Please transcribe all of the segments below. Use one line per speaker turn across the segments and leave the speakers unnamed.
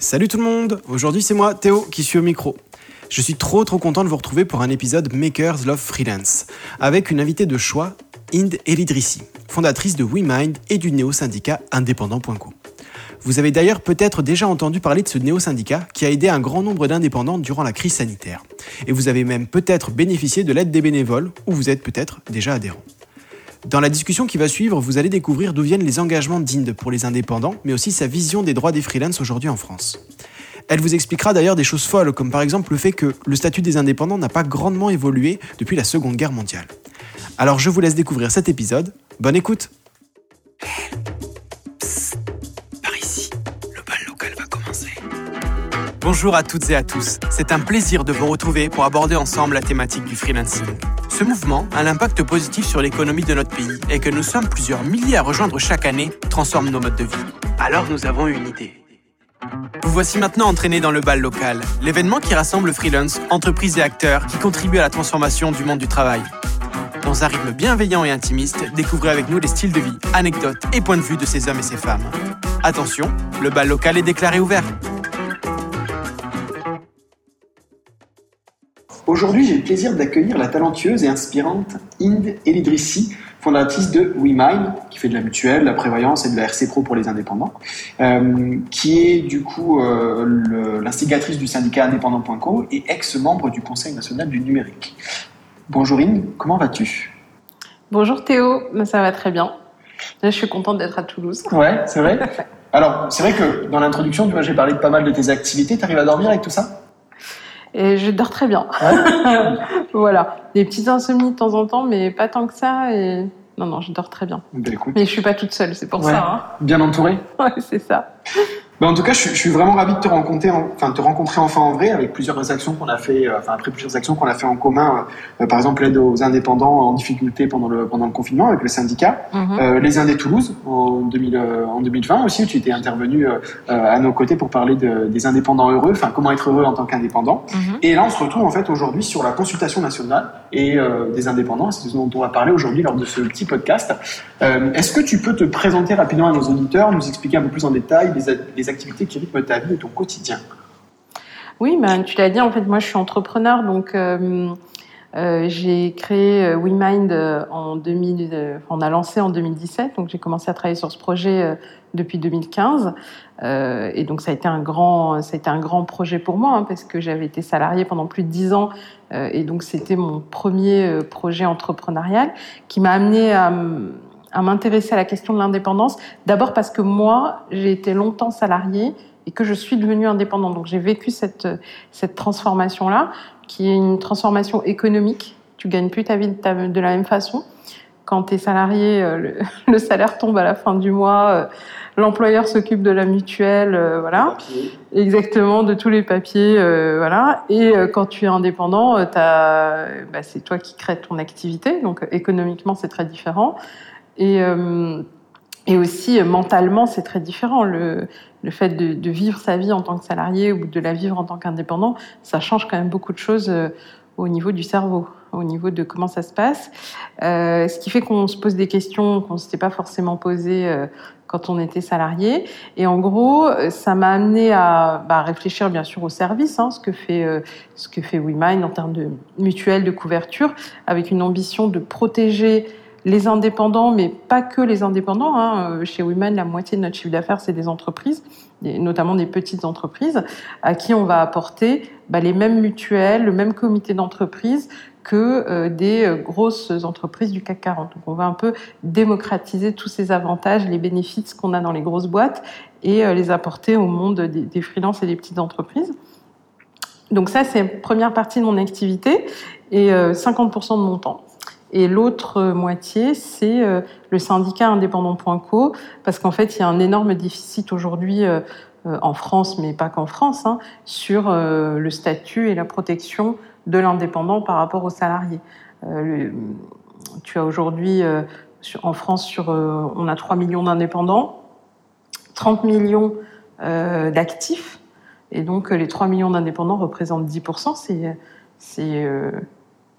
Salut tout le monde Aujourd'hui c'est moi, Théo, qui suis au micro. Je suis trop trop content de vous retrouver pour un épisode Makers Love Freelance, avec une invitée de choix, Inde Elidrissi, fondatrice de WeMind et du néo-syndicat indépendant.co. Vous avez d'ailleurs peut-être déjà entendu parler de ce néo-syndicat qui a aidé un grand nombre d'indépendants durant la crise sanitaire. Et vous avez même peut-être bénéficié de l'aide des bénévoles, ou vous êtes peut-être déjà adhérent. Dans la discussion qui va suivre, vous allez découvrir d'où viennent les engagements d'Inde pour les indépendants, mais aussi sa vision des droits des freelances aujourd'hui en France. Elle vous expliquera d'ailleurs des choses folles, comme par exemple le fait que le statut des indépendants n'a pas grandement évolué depuis la Seconde Guerre mondiale. Alors je vous laisse découvrir cet épisode. Bonne écoute
Par ici, le bal local va commencer.
Bonjour à toutes et à tous, c'est un plaisir de vous retrouver pour aborder ensemble la thématique du freelancing. Ce mouvement a l'impact positif sur l'économie de notre pays et que nous sommes plusieurs milliers à rejoindre chaque année transforme nos modes de vie. Alors nous avons une idée. Vous voici maintenant entraînés dans le bal local, l'événement qui rassemble freelance, entreprises et acteurs qui contribuent à la transformation du monde du travail. Dans un rythme bienveillant et intimiste, découvrez avec nous les styles de vie, anecdotes et points de vue de ces hommes et ces femmes. Attention, le bal local est déclaré ouvert.
Aujourd'hui, j'ai le plaisir d'accueillir la talentueuse et inspirante Inde Elidrissi, fondatrice de WeMind, qui fait de la mutuelle, de la prévoyance et de la RC Pro pour les indépendants, euh, qui est du coup euh, l'instigatrice du syndicat indépendant.co et ex-membre du Conseil national du numérique. Bonjour Inde, comment vas-tu?
Bonjour Théo, ça va très bien. Je suis contente d'être à Toulouse.
Ouais, c'est vrai? Alors, c'est vrai que dans l'introduction, tu vois, j'ai parlé de pas mal de tes activités. T'arrives à dormir avec tout ça?
Et je dors très bien. voilà, des petites insomnies de temps en temps, mais pas tant que ça. Et non, non, je dors très bien.
Ben écoute,
Mais je suis pas toute seule, c'est pour
Ouais.
ça.
bien entouré.
Hein. Ouais, c'est ça.
En tout cas, je, suis- je suis vraiment ravi de te rencontrer, en- enfin, de te rencontrer enfin en vrai, avec plusieurs actions qu'on a fait, euh, enfin après plusieurs actions qu'on a fait en commun. euh, par exemple, l'aide aux indépendants en difficulté pendant le pendant le confinement avec le syndicat,
Mhm.
euh, les Indés Toulouse en 2000, euh, en 2020 aussi, où tu étais intervenu à nos côtés pour parler de- des indépendants heureux, enfin comment être heureux en tant qu'indépendant.
Mhm.
Et là, on se retrouve en fait aujourd'hui sur la consultation nationale et des indépendants. C'est ce dont on va parler aujourd'hui lors de ce petit podcast. Est-ce que tu peux te présenter rapidement à nos auditeurs, nous expliquer un peu plus en détail les, a- activités qui rythment ta vie et ton quotidien.
Oui, ben, tu l'as dit, en fait, moi, je suis entrepreneur, donc euh, euh, j'ai créé euh, WeMind en 2000, euh, on a lancé en 2017, donc j'ai commencé à travailler sur ce projet depuis 2015, euh, et donc ça a été un grand, ça a été un grand projet pour moi, hein, parce que j'avais été salariée pendant plus de dix ans, et donc c'était mon premier projet entrepreneurial qui m'a amené à à m'intéresser à la question de l'indépendance. D'abord parce que moi, j'ai été longtemps salariée et que je suis devenue indépendante. Donc j'ai vécu cette, cette transformation-là, qui est une transformation économique. Tu gagnes plus ta vie de, ta- de la même façon. Quand tu es salarié, euh, le, le salaire tombe à la fin du mois, euh, l'employeur s'occupe de la mutuelle, euh, voilà. Exactement, de tous les papiers, euh, voilà. Et euh, quand tu es indépendant, bah, c'est toi qui crée ton activité, donc économiquement c'est très différent. Et, euh, et aussi euh, mentalement c'est très différent. Le, fait de, vivre sa vie en tant que salarié ou de la vivre en tant qu'indépendant, ça change quand même beaucoup de choses euh, au niveau du cerveau, au niveau de comment ça se passe. Ce qui fait qu'on se pose des questions qu'on ne s'était pas forcément posées quand on était salarié. Et en gros, ça m'a amené à bah, réfléchir bien sûr au service, hein, ce que fait euh, ce que fait WeMind en termes de mutuelle, de couverture, avec une ambition de protéger les indépendants, mais pas que les indépendants. Hein. Euh, Chez WeMind, la moitié de notre chiffre d'affaires, c'est des entreprises, notamment des petites entreprises, à qui on va apporter bah, les mêmes mutuelles, le même comité d'entreprise que euh, des euh, grosses entreprises du CAC 40. Donc on va un peu démocratiser tous ces avantages, les bénéfices qu'on a dans les grosses boîtes et les apporter au monde des, freelances et des petites entreprises. Donc ça, c'est la première partie de mon activité et euh, 50% de mon temps. Et l'autre euh, moitié, c'est euh, le syndicat indépendant.co, parce qu'en fait, il y a un énorme déficit aujourd'hui euh, en France, mais pas qu'en France, hein, sur le statut et la protection de l'indépendant par rapport aux salariés. Tu as aujourd'hui, en France, on a 3 millions d'indépendants, 30 millions d'actifs, et donc les 3 millions d'indépendants représentent 10%, c'est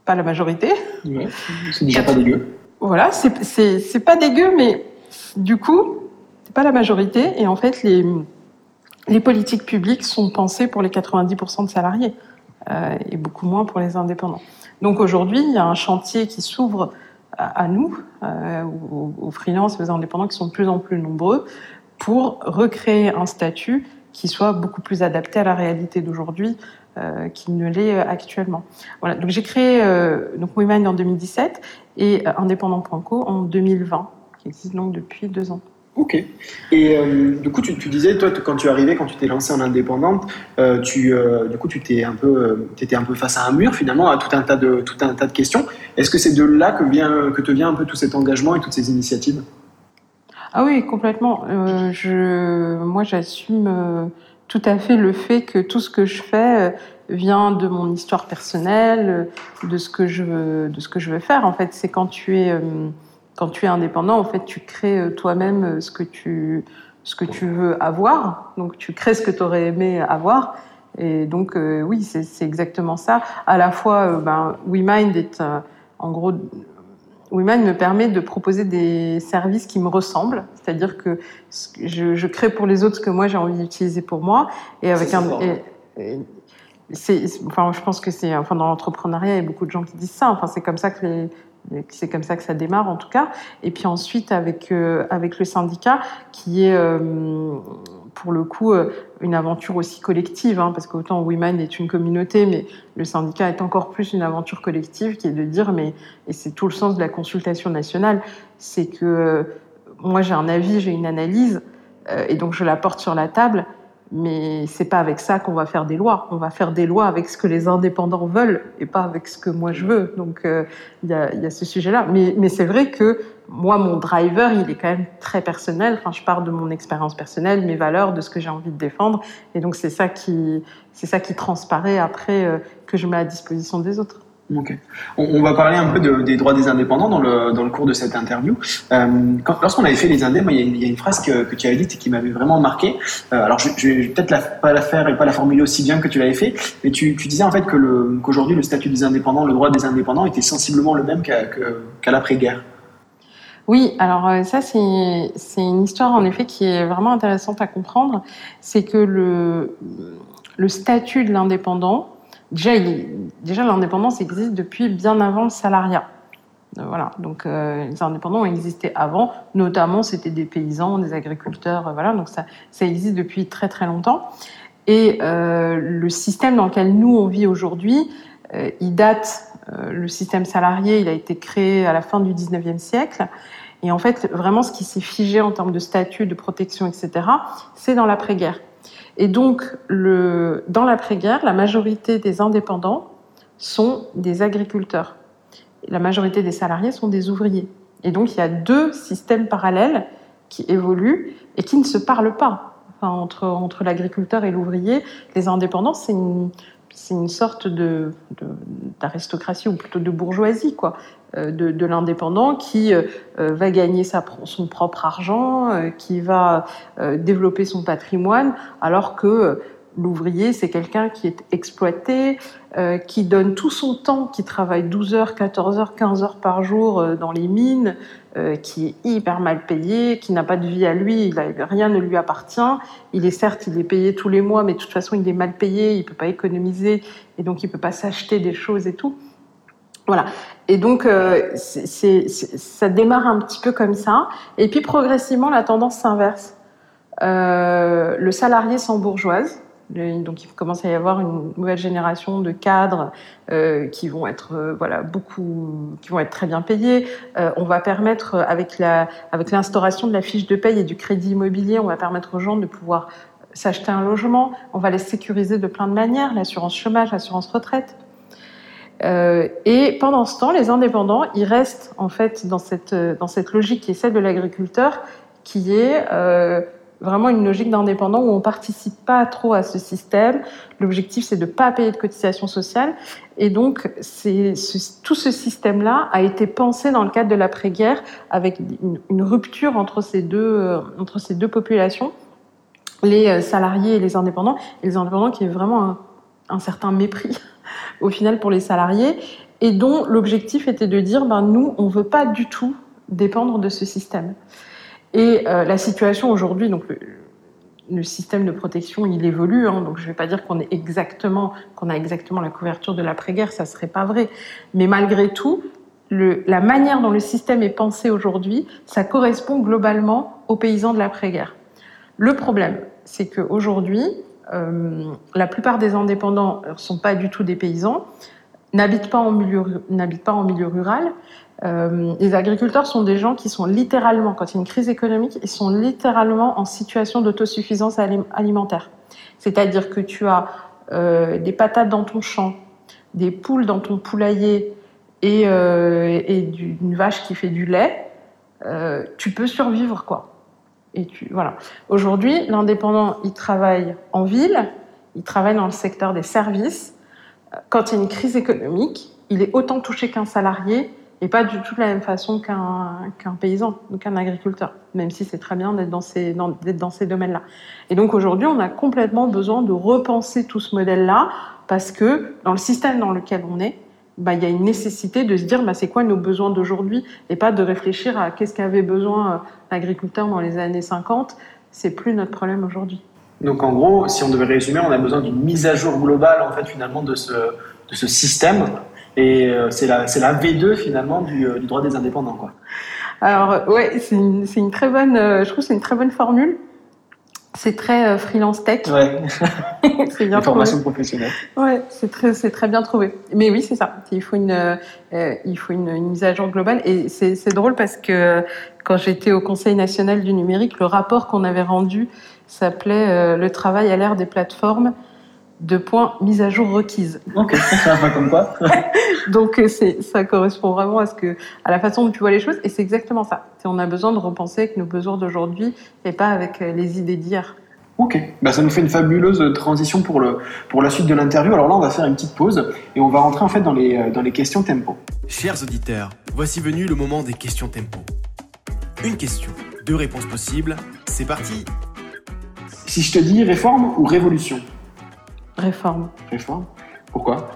pas la majorité.
Ouais, c'est déjà pas dégueu.
Voilà, c'est- pas dégueu, mais du coup, c'est pas la majorité. Et en fait, les, les politiques publiques sont pensées pour les 90% de salariés et beaucoup moins pour les indépendants. Donc aujourd'hui, il y a un chantier qui s'ouvre à, nous, aux, aux freelances aux indépendants qui sont de plus en plus nombreux, pour recréer un statut qui soit beaucoup plus adapté à la réalité d'aujourd'hui euh, qu'il ne l'est euh, actuellement. Voilà. Donc j'ai créé euh, donc WeMind en 2017 et euh, Indépendant.co en 2020, qui existe donc depuis deux ans.
Ok. Et euh, du coup, tu, tu, disais, toi, quand tu es arrivé, quand tu t'es lancé en indépendante, euh, tu, euh, du coup, tu t'es un peu, étais un peu face à un mur finalement, à tout un tas de, tout un tas de questions. Est-ce que c'est de là que vient, que te vient un peu tout cet engagement et toutes ces initiatives?
Ah oui, complètement. Je, moi, j'assume tout à fait le fait que tout ce que je fais euh, vient de mon histoire personnelle, de ce que je veux, de ce que je veux faire. En fait, c'est quand tu es quand tu es indépendant, en fait, tu crées toi-même ce que tu ce que tu veux avoir. Donc, tu crées ce que tu aurais aimé avoir. Et donc, oui, c'est exactement ça. À la fois, ben, WeMind est en gros Women me permet de proposer des services qui me ressemblent, c'est-à-dire que je, je, crée pour les autres ce que moi j'ai envie d'utiliser pour moi, et avec un, c'est, enfin, je pense que c'est, enfin, dans l'entrepreneuriat, il y a beaucoup de gens qui disent ça. Enfin, c'est comme ça que les, c'est comme ça que ça démarre en tout cas. Et puis ensuite avec euh, avec le syndicat qui est euh, pour le coup euh, une aventure aussi collective, hein, parce qu'autant Women est une communauté, mais le syndicat est encore plus une aventure collective qui est de dire, mais et c'est tout le sens de la consultation nationale, c'est que euh, moi j'ai un avis, j'ai une analyse, euh, et donc je la porte sur la table, mais c'est pas avec ça qu'on va faire des lois. On va faire des lois avec ce que les indépendants veulent et pas avec ce que moi je veux. Donc il y, a, ce sujet-là. Mais c'est vrai que moi, mon driver, il est quand même très personnel. Enfin, je pars de mon expérience personnelle, mes valeurs, de ce que j'ai envie de défendre. Et donc c'est ça qui, c'est ça qui transparaît après euh, que je mets à disposition des autres.
Ok. On, va parler un peu de, des droits des indépendants dans le, dans le cours de cette interview. Euh, lorsqu'on avait fait les indés, moi, il y, a une, phrase que, tu avais dite et qui m'avait vraiment marqué. Euh, alors, je, je vais peut-être pas la faire et pas la formuler aussi bien que tu l'avais fait, mais tu, disais en fait que qu'aujourd'hui le statut des indépendants, le droit des indépendants était sensiblement le même qu'à l'après-guerre.
Oui, alors euh, ça c'est une histoire en effet qui est vraiment intéressante à comprendre. C'est que le le statut de l'indépendant déjà, l'indépendance existe depuis bien avant le salariat. Euh, voilà, donc euh, les indépendants ont existé avant, notamment c'était des paysans, des agriculteurs, voilà, donc ça, ça existe depuis très très longtemps. Et le système dans lequel nous on vit aujourd'hui, il date, le système salarié, il a été créé à la fin du 19e siècle. Et en fait, vraiment, ce qui s'est figé en termes de statut, de protection, etc., c'est dans l'après-guerre. Et donc, dans l'après-guerre, la majorité des indépendants sont des agriculteurs. La majorité des salariés sont des ouvriers. Et donc, il y a deux systèmes parallèles qui évoluent et qui ne se parlent pas. Entre, l'agriculteur et l'ouvrier, les indépendants, c'est une, sorte d'aristocratie ou plutôt de bourgeoisie, quoi, de, de l'indépendant qui euh, va gagner son propre argent, euh, qui va euh, développer son patrimoine, alors que l'ouvrier, c'est quelqu'un qui est exploité, euh, qui donne tout son temps, qui travaille 12 heures, 14 heures, 15 heures par jour euh, dans les mines, euh, qui est hyper mal payé, qui n'a pas de vie à lui, rien ne lui appartient. Il est certes, il est payé tous les mois, mais de toute façon, il est mal payé, il peut pas économiser, et donc il peut pas s'acheter des choses et tout. Voilà. Et donc, euh, ça démarre un petit peu comme ça. Et puis, progressivement, la tendance s'inverse. Euh, le salarié s'embourgeoise. Donc, il commence à y avoir une nouvelle génération de cadres euh, qui vont être, voilà, beaucoup, qui vont être très bien payés. On va permettre, avec la, avec l'instauration de la fiche de paye et du crédit immobilier, on va permettre aux gens de pouvoir s'acheter un logement. On va les sécuriser de plein de manières, l'assurance chômage, l'assurance retraite. Euh, et pendant ce temps, les indépendants, ils restent en fait dans cette dans cette logique qui est celle de l'agriculteur, qui est euh, vraiment une logique d'indépendant où on participe pas trop à ce système. L'objectif, c'est de pas payer de cotisations sociales. Et donc, tout ce système-là a été pensé dans le cadre de l'après-guerre avec une, rupture entre ces deux euh, entre ces deux populations, les salariés et les indépendants. Et les indépendants qui est vraiment un, un certain mépris au final pour les salariés et dont l'objectif était de dire ben nous on veut pas du tout dépendre de ce système. Et euh, la situation aujourd'hui, donc le, système de protection, il évolue. hein, donc je vais pas dire qu'on est exactement, qu'on a exactement la couverture de l'après-guerre, ça serait pas vrai. Mais malgré tout, le, la manière dont le système est pensé aujourd'hui, ça correspond globalement aux paysans de l'après-guerre. Le problème, c'est qu'aujourd'hui, euh, la plupart des indépendants ne sont pas du tout des paysans, n'habitent pas en milieu, pas en milieu rural. Euh, les agriculteurs sont des gens qui sont littéralement, quand il y a une crise économique, ils sont littéralement en situation d'autosuffisance alim- alimentaire. C'est-à-dire que tu as euh, des patates dans ton champ, des poules dans ton poulailler et, euh, une vache qui fait du lait, euh, tu peux survivre quoi. Et voilà. Aujourd'hui, l'indépendant, il travaille en ville, il travaille dans le secteur des services. Quand il y a une crise économique, il est autant touché qu'un salarié et pas du tout de la même façon qu'un paysan qu'un agriculteur, même si c'est très bien d'être dans ces, dans ces domaines-là. Et donc aujourd'hui, on a complètement besoin de repenser tout ce modèle-là parce que dans le système dans lequel on est, bah, il y a une nécessité de se dire bah, c'est quoi nos besoins d'aujourd'hui et pas de réfléchir à qu'est-ce qu'avait besoin euh, l'agriculteur dans les années 50. C'est plus notre problème aujourd'hui.
Donc en gros, si on devait résumer, on a besoin d'une mise à jour globale en fait finalement de ce, de ce système. Et euh, c'est la, la V2 finalement du, euh, du droit des indépendants. Quoi.
Alors euh, ouais, c'est une, une très bonne, euh, je trouve que c'est une très bonne formule. C'est très euh, freelance tech.
Ouais,
c'est bien trouvé.
formation professionnelle.
Ouais, c'est très, c'est très bien trouvé. Mais oui, c'est ça. Il faut une, euh, euh, il faut une, une mise à jour globale. Et c'est, c'est drôle parce que quand j'étais au Conseil national du numérique, le rapport qu'on avait rendu s'appelait euh, Le travail à l'ère des plateformes. Deux points, mise à jour requise.
Ok, ça va comme quoi.
Donc euh, c'est, ça correspond vraiment à ce que, à la façon dont tu vois les choses. Et c'est exactement ça. C'est, on a besoin de repenser avec nos besoins d'aujourd'hui et pas avec euh, les idées d'hier.
Ok, bah, ça nous fait une fabuleuse transition pour, le, pour la suite de l'interview. Alors là, on va faire une petite pause et on va rentrer en fait dans les, euh, dans les questions tempo.
Chers auditeurs, voici venu le moment des questions tempo. Une question, deux réponses possibles, c'est parti
Si je te dis réforme ou révolution?
Réforme.
Réforme Pourquoi?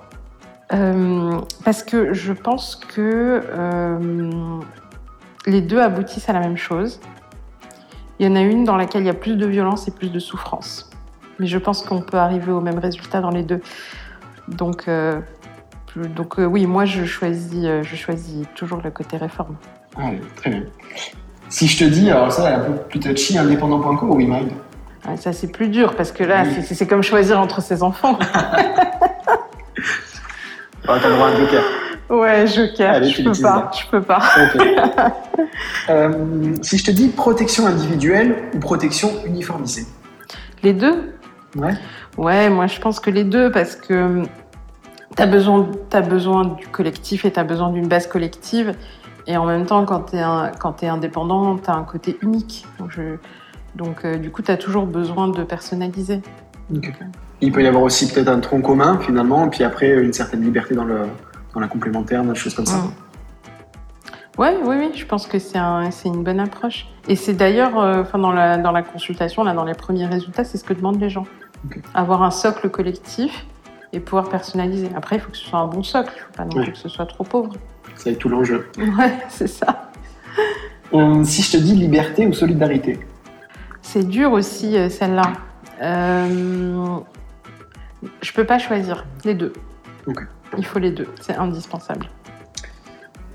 Euh, parce que je pense que euh, les deux aboutissent à la même chose. Il y en a une dans laquelle il y a plus de violence et plus de souffrance. Mais je pense qu'on peut arriver au même résultat dans les deux. Donc, euh, donc oui, moi je choisis, je choisis toujours le côté réforme.
Allez, très bien. Si je te dis, alors ça, un peu plus touchy, indépendant.co ou WeMind
Ouais, ça c'est plus dur parce que là, c'est- c'est comme choisir entre ses enfants.
Ah, t'as le droit à un joker.
Ouais, Joker,
Allez,
je peux pas, je peux pas.
Euh, si je te dis protection individuelle ou protection uniformisée?
Les deux,
Ouais.
Ouais, moi je pense que les deux, parce que tu as besoin, as besoin du collectif et tu as besoin d'une base collective. Et en même temps, quand tu es, indépendant, tu as un côté unique. Donc, je- donc euh, du coup, tu as toujours besoin de personnaliser.
Il peut y avoir aussi peut-être un tronc commun finalement, et puis après une certaine liberté dans, le, dans la complémentaire, des choses comme ça.
Mm. Ouais, oui, oui, je pense que c'est un, c'est une bonne approche. Et c'est d'ailleurs, euh, enfin dans, la, dans la consultation, là, dans les premiers résultats, c'est ce que demandent les gens. Avoir un socle collectif et pouvoir personnaliser. Après, il faut que ce soit un bon socle, il faut pas non
Ouais.
plus que ce soit trop pauvre.
C'est tout l'enjeu.
Ouais, c'est ça.
Euh, si je te dis liberté ou solidarité
C'est dur aussi, euh, celle-là. Euh, je peux pas choisir les deux. Il faut les deux, c'est indispensable.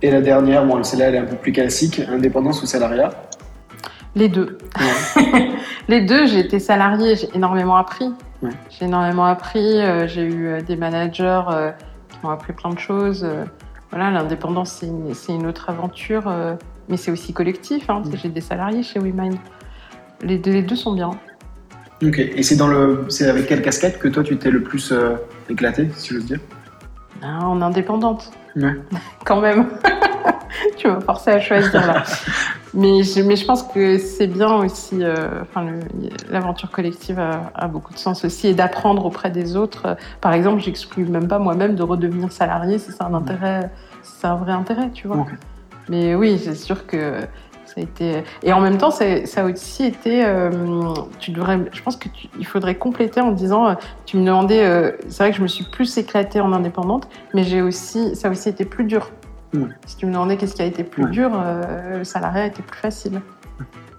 Et la dernière, bon, celle-là elle est un peu plus classique, indépendance ou salariat?
Les deux.
Ouais.
Les deux, j'ai été salariée, j'ai énormément appris.
Ouais.
J'ai énormément appris, euh, j'ai eu euh, des managers euh, qui m'ont appris plein de choses. euh, voilà, l'indépendance, c'est une, autre aventure, mais c'est aussi collectif. Hein,
Mm.
J'ai des salariés chez WeMind. Les deux, les deux sont bien.
Ok. Et c'est dans le, c'est avec quelle casquette que toi tu t'es le plus euh, éclaté, si j'ose dire?
Ah, en indépendante.
Ouais.
quand même. tu m'as forcé à choisir là. mais, je, mais je pense que c'est bien aussi, euh, enfin, l'aventure collective a, a beaucoup de sens aussi et d'apprendre auprès des autres. Par exemple, j'exclus même pas moi-même de redevenir salarié si c'est un intérêt, si c'est un vrai intérêt, tu vois.
Ok.
Mais oui, c'est sûr que ça a été. Et en même temps, ça a aussi été. euh, tu devrais. Je pense que tu- il faudrait compléter en disant. euh, tu me demandais. euh, c'est vrai que je me suis plus éclatée en indépendante, mais j'ai aussi. Ça a aussi été plus dur.
Ouais.
Si tu me demandais qu'est-ce qui a été plus
Ouais.
dur, euh, le salariat a été plus facile.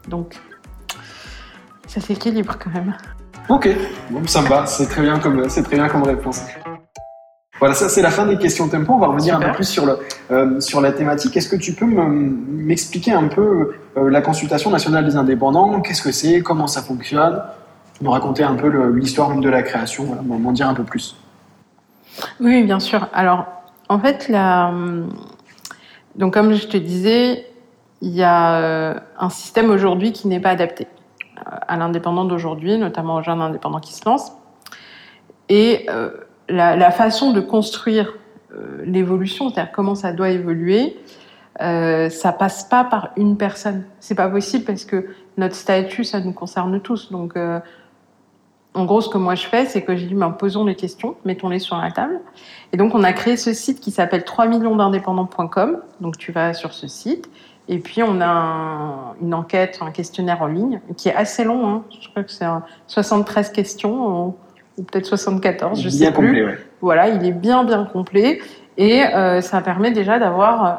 Donc. Ça s'équilibre quand même.
Ok, bon, ça me va, c'est très bien comme, c'est très bien comme réponse. Voilà, ça c'est la fin des questions tempo. On va revenir un peu plus sur, le, euh, sur la thématique. Est-ce que tu peux m'expliquer un peu euh, la consultation nationale des indépendants? Qu'est-ce que c'est? Comment ça fonctionne? Nous raconter un peu l'histoire de la création, voilà, m'en dire un peu plus.
Oui, bien sûr. Alors, en fait, la... donc comme je te disais, il y a euh, un système aujourd'hui qui n'est pas adapté à l'indépendant d'aujourd'hui, notamment aux jeunes indépendants qui se lancent. Et la, façon de construire euh, l'évolution, c'est-à-dire comment ça doit évoluer, euh, ça passe pas par une personne. C'est pas possible parce que notre statut, ça nous concerne tous. Donc, euh, en gros, ce que moi je fais, c'est que j'ai dit, ben, posons les questions, mettons-les sur la table. Et donc, on a créé ce site qui s'appelle 3 millions d'indépendants.com. Donc, tu vas sur ce site. Et puis, on a une enquête, un questionnaire en ligne, qui est assez long. Hein. Je crois que c'est 73 questions ou peut-être 74, je sais plus. Voilà, il est bien bien complet et euh, ça permet déjà d'avoir euh,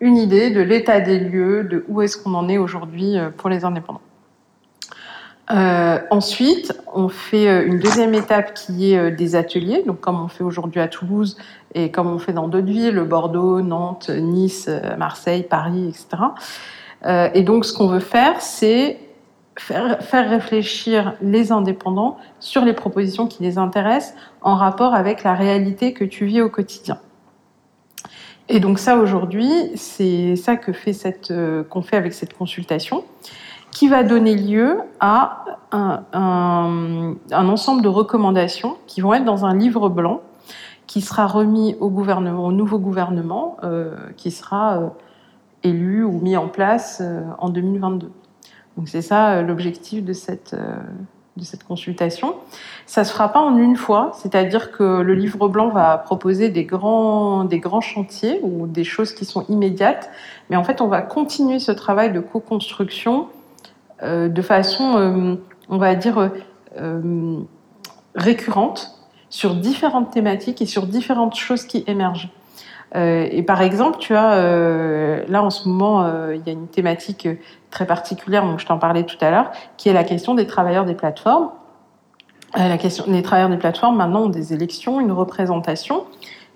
une idée de l'état des lieux, de où est-ce qu'on en est aujourd'hui euh, pour les indépendants. Euh, ensuite, on fait une deuxième étape qui est des ateliers, donc comme on fait aujourd'hui à Toulouse et comme on fait dans d'autres villes, Bordeaux, Nantes, Nice, Marseille, Paris, etc. Euh, et donc, ce qu'on veut faire, c'est faire, réfléchir les indépendants sur les propositions qui les intéressent en rapport avec la réalité que tu vis au quotidien. Et donc ça aujourd'hui, c'est ça que fait euh, qu'on fait avec cette consultation, qui va donner lieu à un, ensemble de recommandations qui vont être dans un livre blanc qui sera remis au gouvernement, au nouveau gouvernement, euh, qui sera euh, élu ou mis en place en 2022. Donc c'est ça euh, l'objectif de cette euh, de cette consultation. Ça se fera pas en une fois, c'est-à-dire que le livre blanc va proposer des grands chantiers ou des choses qui sont immédiates, mais en fait on va continuer ce travail de co-construction euh, de façon, on va dire récurrente sur différentes thématiques et sur différentes choses qui émergent. Euh, et par exemple, tu as euh, là en ce moment, euh, il y a une thématique très particulière, dont je t'en parlais tout à l'heure, qui est la question des travailleurs des plateformes. la question des travailleurs des plateformes maintenant ont des élections, une représentation.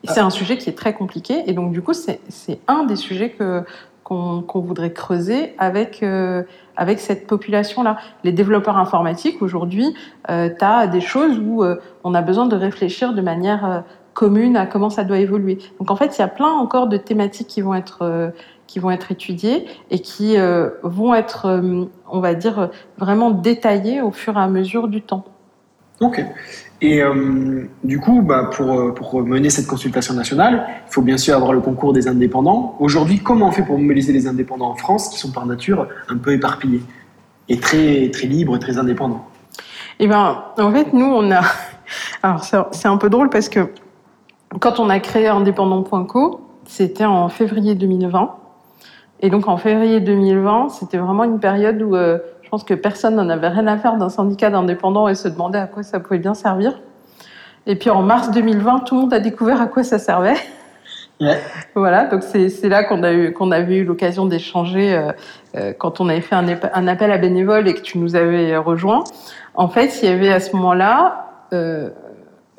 C'est un sujet qui est très compliqué, et donc du coup, c'est un des sujets que qu'on qu voudrait creuser avec avec cette population-là. Les développeurs informatiques aujourd'hui, euh, tu as des choses où on a besoin de réfléchir de manière commune à comment ça doit évoluer. Donc en fait, il y a plein encore de thématiques qui vont être euh, qui vont être étudiées et qui euh, vont être, euh, on va dire, vraiment détaillées au fur et à mesure du temps.
Ok. Et euh, du coup, bah, pour, pour mener cette consultation nationale, il faut bien sûr avoir le concours des indépendants. Aujourd'hui, comment on fait pour mobiliser les indépendants en France, qui sont par nature un peu éparpillés et très très libres, très indépendants?
Eh ben, en fait, nous, on a. Alors, c'est un peu drôle parce que quand on a créé indépendant.co, c'était en février 2020. Et donc en février 2020, c'était vraiment une période où euh, je pense que personne n'en avait rien à faire d'un syndicat d'indépendants et se demandait à quoi ça pouvait bien servir. Et puis en mars 2020, tout le monde a découvert à quoi ça servait.
Ouais.
Voilà, donc c'est là qu'on a eu qu'on avait eu l'occasion d'échanger euh, euh, quand on avait fait un, un, appel à bénévoles et que tu nous avais rejoint. En fait, il y avait à ce moment-là euh,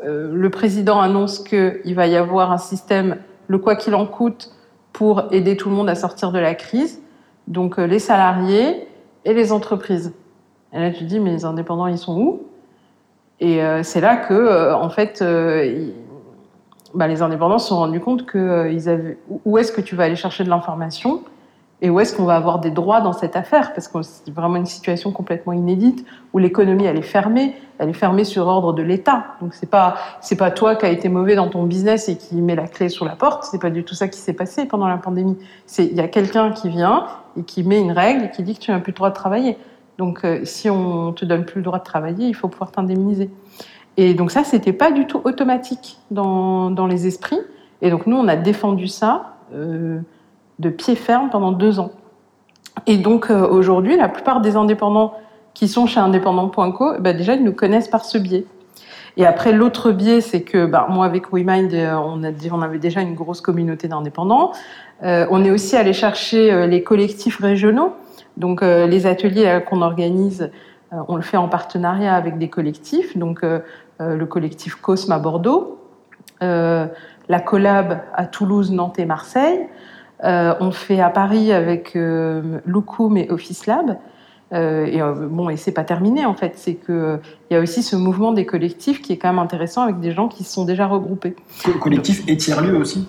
le président annonce qu'il va y avoir un système, le quoi qu'il en coûte, pour aider tout le monde à sortir de la crise. Donc euh, les salariés et les entreprises. Et là, tu dis, mais les indépendants, ils sont où? Et euh, c'est là que, euh, en fait, euh, bah, les indépendants se sont rendus compte que euh, ils avaient. Où est-ce que tu vas aller chercher de l'information? Et où est-ce qu'on va avoir des droits dans cette affaire? Parce que c'est vraiment une situation complètement inédite où l'économie elle est fermée, elle est fermée sur ordre de l'État. Donc c'est pas c'est pas toi qui a été mauvais dans ton business et qui met la clé sur la porte. C'est pas du tout ça qui s'est passé pendant la pandémie. C'est il y a quelqu'un qui vient et qui met une règle et qui dit que tu n'as plus le droit de travailler. Donc euh, si on te donne plus le droit de travailler, il faut pouvoir t'indemniser. Et donc ça c'était pas du tout automatique dans dans les esprits. Et donc nous on a défendu ça. Euh, de pied ferme pendant deux ans. Et donc euh, aujourd'hui, la plupart des indépendants qui sont chez indépendant.co, bah, déjà ils nous connaissent par ce biais. Et après l'autre biais, c'est que bah, moi avec WeMind, euh, on, on avait déjà une grosse communauté d'indépendants. Euh, on est aussi allé chercher les collectifs régionaux, donc les ateliers qu'on organise on le fait en partenariat avec des collectifs, donc le collectif Cosme à Bordeaux, la collab à Toulouse, Nantes et Marseille. On fait à Paris avec Loukoum et Office Lab. Euh, et euh, bon, et c'est pas terminé en fait. C'est que il y a aussi ce mouvement des collectifs qui est quand même intéressant avec des gens qui se sont déjà regroupés.
Collectif et tiers-lieu aussi?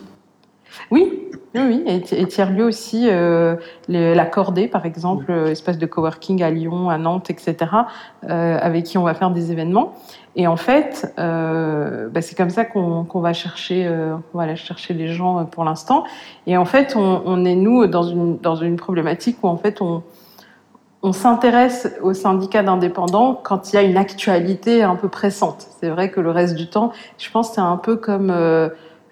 Oui, oui, oui. Et, tiers-lieu aussi, euh, la Cordée par exemple, espace de coworking à Lyon, à Nantes, etc., euh, avec qui on va faire des événements. Et en fait, euh, bah, c'est comme ça qu'on va chercher, euh, aller chercher les gens pour l'instant. Et en fait, on, on, est nous dans une dans une problématique où en fait on on s'intéresse aux syndicats d'indépendants quand il y a une actualité un peu pressante. C'est vrai que le reste du temps, je pense que c'est un peu comme euh,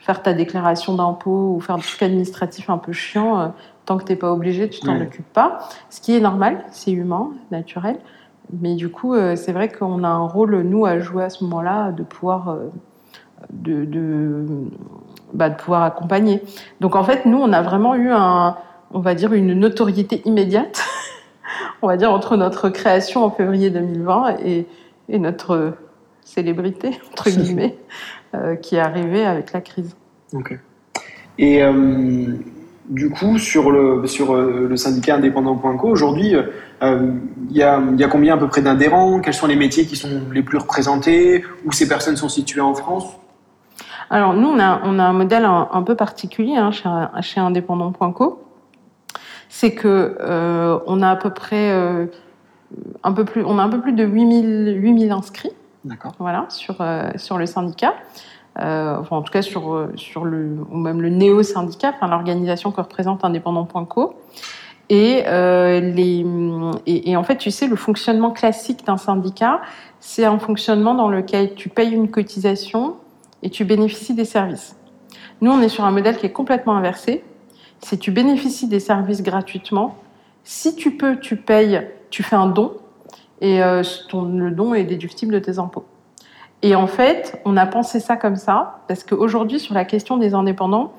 faire ta déclaration d'impôt ou faire des trucs administratifs un peu chiants. Euh, tant que t'es pas obligé, tu t'en occupes pas. Ce qui est normal, c'est humain, naturel. Mais du coup, euh, c'est vrai qu'on a un rôle, nous, à jouer à ce moment-là, de pouvoir, de, de, bah, de pouvoir accompagner. Donc en fait, nous, on a vraiment eu un, on va dire, une notoriété immédiate on va dire, entre notre création en février 2020 et, notre célébrité, entre guillemets, euh, qui est arrivée avec la crise.
Ok. Et euh, du coup, sur le, sur euh, le syndicat indépendant.co, aujourd'hui, il y, a, combien à peu près d'adhérents? Quels sont les métiers qui sont les plus représentés? Où ces personnes sont situées en France?
Alors nous, on a, on a un modèle un, peu particulier hein, chez, chez indépendant.co c'est que euh, on a à peu près euh, un peu plus, on a un peu plus de 8000, 8000 inscrits. Voilà, sur, euh, sur le syndicat. Enfin, en tout cas sur, sur le, ou même le néo-syndicat, l'organisation que représente indépendant.co. Et, les, et, en fait, tu sais, le fonctionnement classique d'un syndicat, c'est un fonctionnement dans lequel tu payes une cotisation et tu bénéficies des services. Nous, on est sur un modèle qui est complètement inversé si tu bénéficies des services gratuitement, si tu peux, tu payes, tu fais un don et euh, ton, le don est déductible de tes impôts. Et en fait, on a pensé ça comme ça parce qu'aujourd'hui, sur la question des indépendants,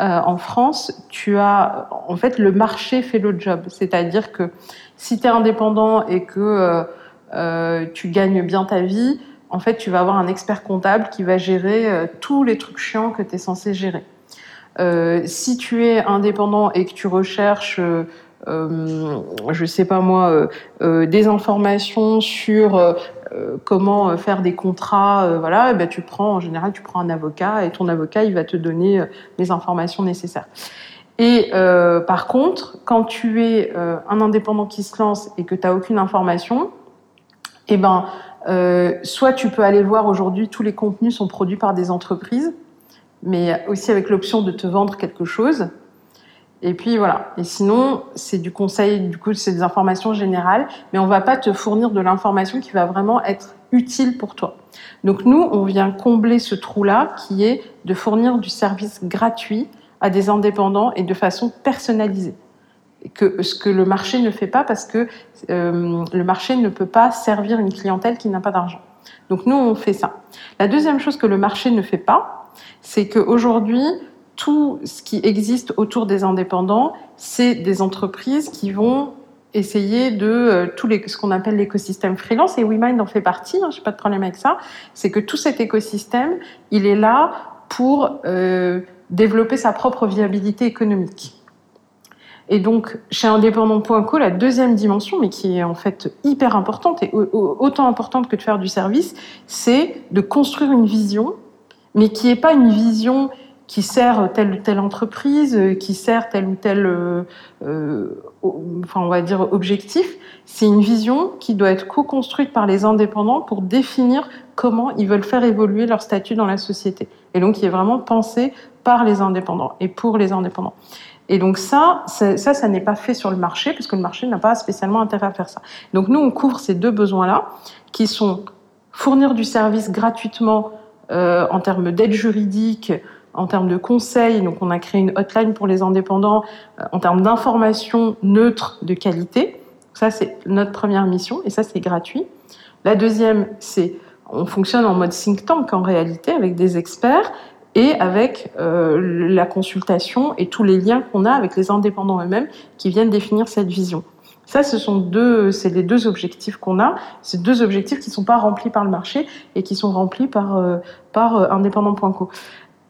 euh, en France, tu as en fait le marché fait le job. C'est-à-dire que si tu es indépendant et que euh, euh, tu gagnes bien ta vie, en fait, tu vas avoir un expert comptable qui va gérer euh, tous les trucs chiants que tu es censé gérer. Euh, si tu es indépendant et que tu recherches, je sais pas moi, euh, euh, des informations sur comment faire des contrats, voilà, eh ben tu prends en général tu prends un avocat et ton avocat il va te donner les informations nécessaires. Et par contre, quand tu es un indépendant qui se lance et que tu n'as aucune information, eh ben, soit tu peux aller voir aujourd'hui tous les contenus sont produits par des entreprises, mais aussi avec l'option de te vendre quelque chose. Et puis voilà. Et sinon, c'est du conseil, du coup, c'est des informations générales, mais on va pas te fournir de l'information qui va vraiment être utile pour toi. Donc nous, on vient combler ce trou-là qui est de fournir du service gratuit à des indépendants et de façon personnalisée. Que, ce que le marché ne fait pas parce que euh, le marché ne peut pas servir une clientèle qui n'a pas d'argent. Donc nous, on fait ça. La deuxième chose que le marché ne fait pas, c'est qu'aujourd'hui, tout ce qui existe autour des indépendants, c'est des entreprises qui vont essayer de euh, les ce qu'on appelle l'écosystème freelance et WeMind en fait partie. Hein, J'ai pas de problème avec ça. C'est que tout cet écosystème, il est là pour euh, développer sa propre viabilité économique. Et donc, chez indépendant.co, la deuxième dimension, mais qui est en fait hyper importante et autant importante que de faire du service, c'est de construire une vision mais qui n'est pas une vision qui sert telle ou telle entreprise, euh, qui sert tel ou tel, euh, euh, enfin on va dire objectif. C'est une vision qui doit être co-construite par les indépendants pour définir comment ils veulent faire évoluer leur statut dans la société. Et donc qui est vraiment pensé par les indépendants et pour les indépendants. Et donc ça, ça, ça n'est pas fait sur le marché parce que le marché n'a pas spécialement intérêt à faire ça. Donc nous, on couvre ces deux besoins-là, qui sont fournir du service gratuitement en termes d'aide juridique, en termes de conseils. Donc, on a créé une hotline pour les indépendants euh, en termes d'informations neutres de qualité. Ça, c'est notre première mission et ça, c'est gratuit. La deuxième, c'est on fonctionne en mode think tank en réalité avec des experts et avec euh, la consultation et tous les liens qu'on a avec les indépendants eux-mêmes qui viennent définir cette vision. Ça, ce sont deux, c'est les deux objectifs qu'on a. C'est deux objectifs qui ne sont pas remplis par le marché et qui sont remplis par, euh, par euh, indépendant.co.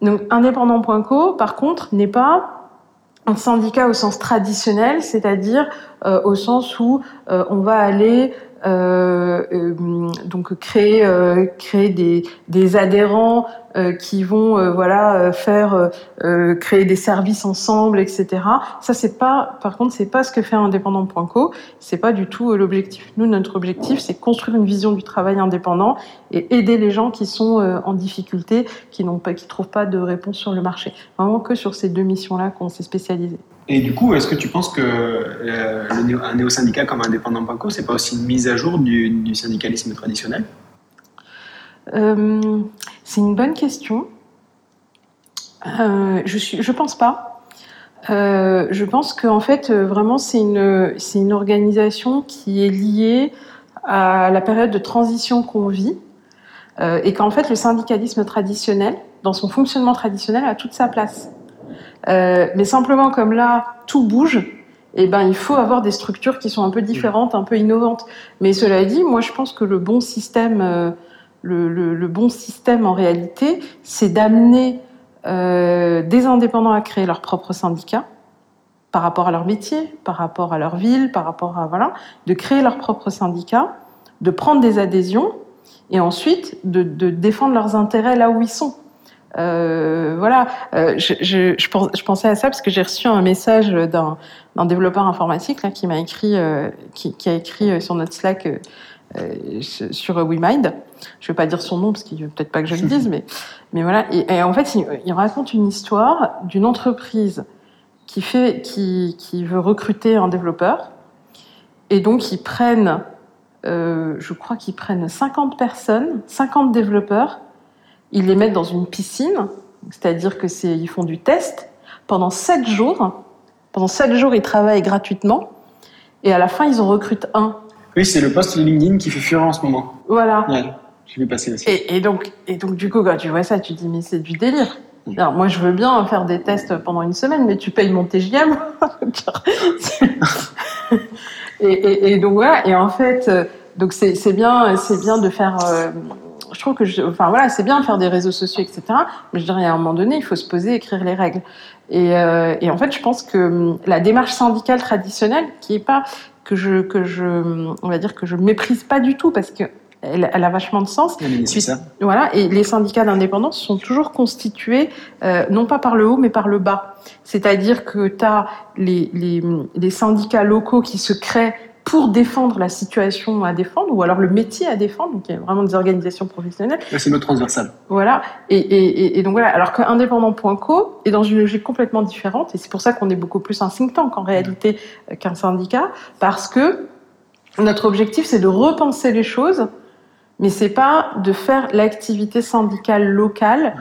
Donc, indépendant.co, par contre, n'est pas un syndicat au sens traditionnel, c'est-à-dire euh, au sens où on va aller euh, euh, donc créer euh, créer des, des adhérents qui vont voilà faire créer des services ensemble etc ça c'est pas par contre c'est pas ce que fait indépendant.co c'est pas du tout l'objectif. Nous notre objectif c'est construire une vision du travail indépendant et aider les gens qui sont en difficulté qui n'ont pas qui trouvent pas de réponse sur le marché. Vraiment que sur ces deux missions là qu'on s'est spécialisé
et du coup, est-ce que tu penses que euh, un néo-syndicat comme indépendant.co, c'est pas aussi une mise à jour du, syndicalisme traditionnel?
Euh, C'est une bonne question. Euh, je suis, je pense pas. Euh, je pense qu'en fait, vraiment, c'est une, c'est une organisation qui est liée à la période de transition qu'on vit et qu'en fait, le syndicalisme traditionnel, dans son fonctionnement traditionnel, a toute sa place. Euh, mais simplement comme là, tout bouge, eh ben, il faut avoir des structures qui sont un peu différentes, un peu innovantes. Mais cela dit, moi, je pense que le bon système, euh, le, bon système en réalité, c'est d'amener euh, des indépendants à créer leur propre syndicat par rapport à leur métier, par rapport à leur ville, par rapport à voilà, de créer leur propre syndicat, de prendre des adhésions et ensuite de défendre leurs intérêts là où ils sont. Euh, voilà, euh, je, pensais à ça parce que j'ai reçu un message d'un, développeur informatique qui m'a écrit, euh, qui, a écrit sur notre Slack sur WeMind. Je vais pas dire son nom parce qu'il veut peut-être pas que je le dise, mais, mais voilà. Et, en fait, il, il, raconte une histoire d'une entreprise qui fait, qui, qui veut recruter un développeur, et donc ils prennent, je crois qu'ils prennent 50 personnes, 50 développeurs ils les mettent dans une piscine, c'est-à-dire que c'est, ils font du test pendant sept jours. Pendant sept jours, ils travaillent gratuitement. Et à la fin, ils en recrutent un.
Oui, c'est le poste LinkedIn qui fait fureur en ce moment.
Voilà.
Ouais, je vais passer aussi.
Et, et, donc, et donc, du coup, quand tu vois ça, tu te dis, mais c'est du délire. Alors, moi, je veux bien faire des tests pendant une semaine, mais tu payes mon TGM. et, et, et, donc, voilà. Et en fait, euh, donc c'est bien, c'est bien de faire. Euh, je trouve que, je, enfin voilà, c'est bien de faire des réseaux sociaux, etc. Mais je dirais à un moment donné, il faut se poser, écrire les règles. Et, euh, et en fait, je pense que hum, la démarche syndicale traditionnelle, qui est pas que je que je, on va dire que je méprise pas du tout, parce que elle, elle, a vachement de sens.
Puis,
voilà, et les syndicats d'indépendance sont toujours constitués euh, non pas par le haut mais par le bas. C'est-à-dire que tu as les, les, les syndicats locaux qui se créent pour défendre la situation à défendre ou alors le métier à défendre. Donc il y a vraiment des organisations professionnelles.
c'est notre transversal.
Voilà. Et, et, et, donc voilà. Alors qu'indépendant.co est dans une logique complètement différente et c'est pour ça qu'on est beaucoup plus un think tank en réalité qu'un syndicat parce que notre objectif c'est de repenser les choses, mais c'est pas de faire l'activité syndicale locale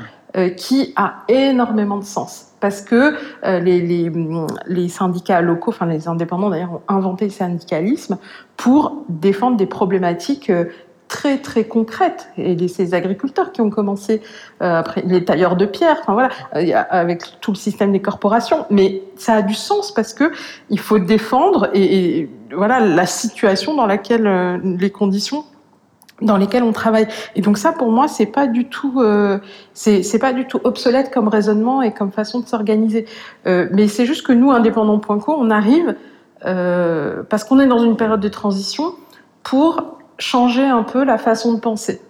qui a énormément de sens parce que euh, les, syndicats locaux, enfin les indépendants d'ailleurs, ont inventé le syndicalisme pour défendre des problématiques euh, très très concrètes. Et ces agriculteurs qui ont commencé euh, après les tailleurs de pierre, enfin voilà, euh, avec tout le système des corporations. Mais ça a du sens parce que il faut défendre et, voilà la situation dans laquelle euh, les conditions dans lesquels on travaille. Et donc ça, pour moi, c'est pas du tout, euh, c'est pas du tout obsolète comme raisonnement et comme façon de s'organiser. Euh, mais c'est juste que nous, indépendants.co, on arrive euh, parce qu'on est dans une période de transition pour changer un peu la façon de penser.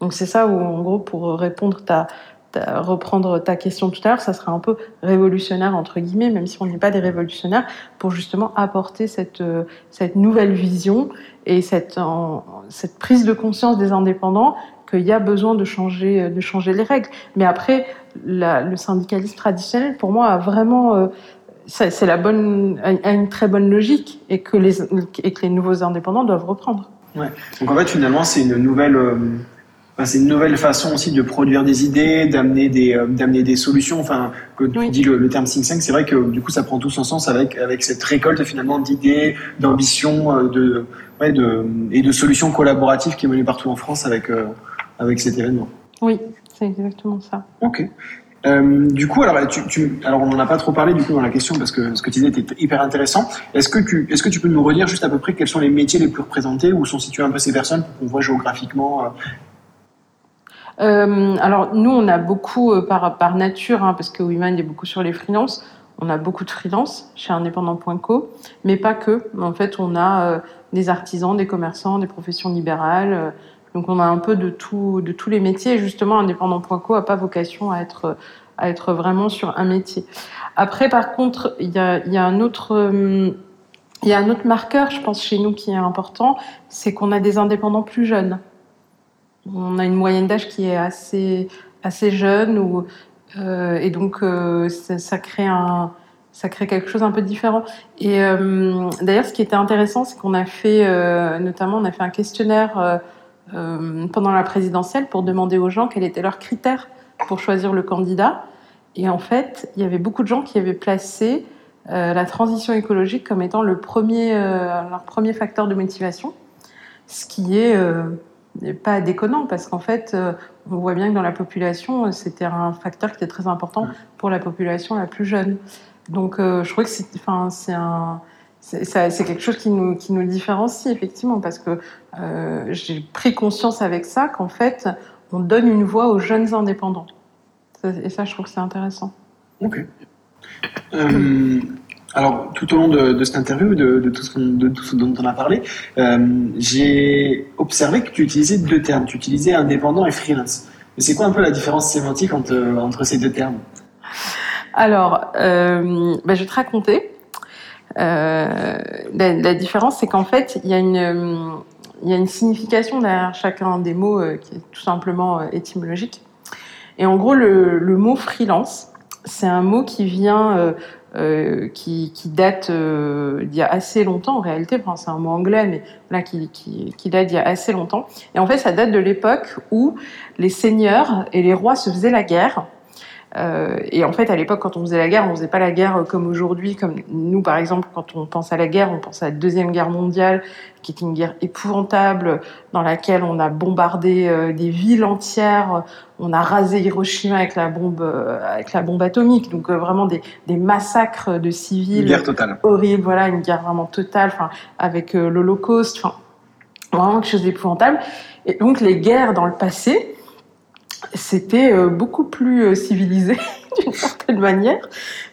Donc c'est ça où, en gros, pour répondre ta reprendre ta question tout à l'heure, ça sera un peu révolutionnaire entre guillemets, même si on n'est pas des révolutionnaires, pour justement apporter cette euh, cette nouvelle vision et cette cette prise de conscience des indépendants qu'il y a besoin de changer de changer les règles. Mais après, le syndicalisme traditionnel, pour moi, a vraiment euh, c'est la bonne a une très bonne logique et que les et que les nouveaux indépendants doivent reprendre.
Ouais. Donc en fait, finalement, c'est une nouvelle euh c'est une nouvelle façon aussi de produire des idées, d'amener des, euh, d'amener des solutions. Enfin, que tu oui. dis le, le, terme think tank, c'est vrai que du coup, ça prend tout son sens avec, avec cette récolte finalement d'idées, d'ambitions, euh, de, ouais, de, et de solutions collaboratives qui est menée partout en France avec, euh, avec cet événement.
Oui, c'est exactement ça.
Ok. Euh, du coup, alors, tu, tu, alors on n'en a pas trop parlé du coup dans la question parce que ce que tu disais était hyper intéressant. Est-ce que tu, est-ce que tu peux nous redire juste à peu près quels sont les métiers les plus représentés, où sont situées un peu ces personnes pour qu'on voit géographiquement euh...
Alors nous, on a beaucoup euh, par, par nature, hein, parce que WeMind est beaucoup sur les freelances. On a beaucoup de freelance chez indépendant.co, mais pas que. En fait, on a euh, des artisans, des commerçants, des professions libérales. euh, donc on a un peu de tout, de tous les métiers. Et justement, indépendant.co a pas vocation à être, à être vraiment sur un métier. Après, par contre, il y a, y a euh, il y a un autre marqueur, je pense, chez nous qui est important, c'est qu'on a des indépendants plus jeunes. On a une moyenne d'âge qui est assez, assez jeune, ou, euh, et donc euh, ça, crée un, ça crée quelque chose un peu différent. Et euh, d'ailleurs, ce qui était intéressant, c'est qu'on a fait, notamment, on a fait un questionnaire pendant la présidentielle pour demander aux gens quels étaient leurs critères pour choisir le candidat. Et en fait, il y avait beaucoup de gens qui avaient placé la transition écologique comme étant le premier, leur premier facteur de motivation, ce qui est pas déconnant parce qu'en fait, euh, on voit bien que dans la population, euh, c'était un facteur qui était très important pour la population la plus jeune. Donc, euh, je crois que c'est, enfin, c'est un, c'est, quelque chose qui nous, qui nous différencie effectivement parce que euh, j'ai pris conscience avec ça qu'en fait, on donne une voix aux jeunes indépendants. Et ça, je trouve que c'est intéressant.
Ok. Euh, alors, tout au long de, cette interview, de, de tout ce, dont on a parlé, euh, j'ai observé que tu utilisais deux termes. Tu utilisais indépendant et freelance. Mais c'est quoi un peu la différence sémantique entre, ces deux termes?
Alors, euh, bah, je vais te raconter. Euh, la, différence, c'est qu'en fait, il y, a une, signification derrière chacun des mots qui est tout simplement euh, étymologique. Et en gros, le, mot freelance, c'est un mot qui vient, euh, qui, date euh, d'il y a assez longtemps en réalité. C'est un mot anglais, mais là, qui date d'il y a assez longtemps. Et en fait, ça date de l'époque où les seigneurs et les rois se faisaient la guerre. Euh, et en fait, à l'époque, quand on faisait la guerre, on faisait pas la guerre comme aujourd'hui, comme nous, par exemple, quand on pense à la guerre, on pense à la deuxième guerre mondiale, qui était une guerre épouvantable, dans laquelle on a bombardé euh, des villes entières, on a rasé Hiroshima avec la bombe, euh, avec la bombe atomique, donc euh, vraiment des, des massacres de
Une
civils
guerre totale.
horrible, voilà, une guerre vraiment totale, enfin, avec euh, l'Holocauste, enfin, vraiment quelque chose d'épouvantable. Et donc, les guerres dans le passé, c'était euh, beaucoup plus euh, civilisé d'une certaine manière,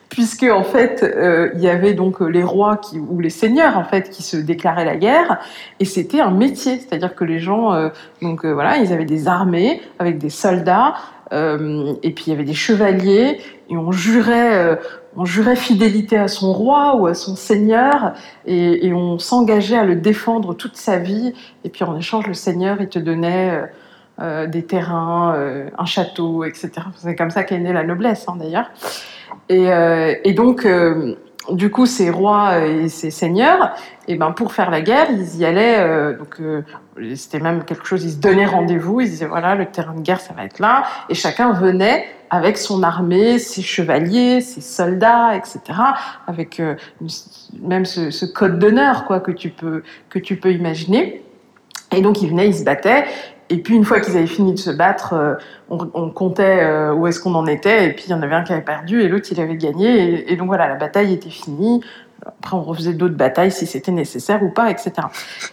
puisque en fait, euh, il y avait donc les rois qui, ou les seigneurs en fait qui se déclaraient la guerre, et c'était un métier, c'est-à-dire que les gens, donc voilà, ils avaient des armées avec des soldats, et puis il y avait des chevaliers, et on jurait. on jurait fidélité à son roi ou à son seigneur et on s'engageait à le défendre toute sa vie. Et puis en échange, le seigneur, il te donnait euh, des terrains, euh, un château, etc. C'est comme ça qu'est née la noblesse, hein, d'ailleurs. Et, euh, et donc, du coup, ces rois et ces seigneurs, et ben pour faire la guerre, ils y allaient. donc, c'était même quelque chose. Ils se donnaient rendez-vous. Ils disaient voilà, le terrain de guerre, ça va être là. Et chacun venait avec son armée, ses chevaliers, ses soldats, etc. Avec même ce, ce code d'honneur, quoi, que tu peux que tu peux imaginer. Et donc ils venaient, ils se battaient. Et puis une fois qu'ils avaient fini de se battre, euh, on, comptait euh, où est-ce qu'on en était. Et puis il y en avait un qui avait perdu et l'autre il avait gagné. Et, donc voilà, la bataille était finie. Après on refaisait d'autres batailles si c'était nécessaire ou pas, etc.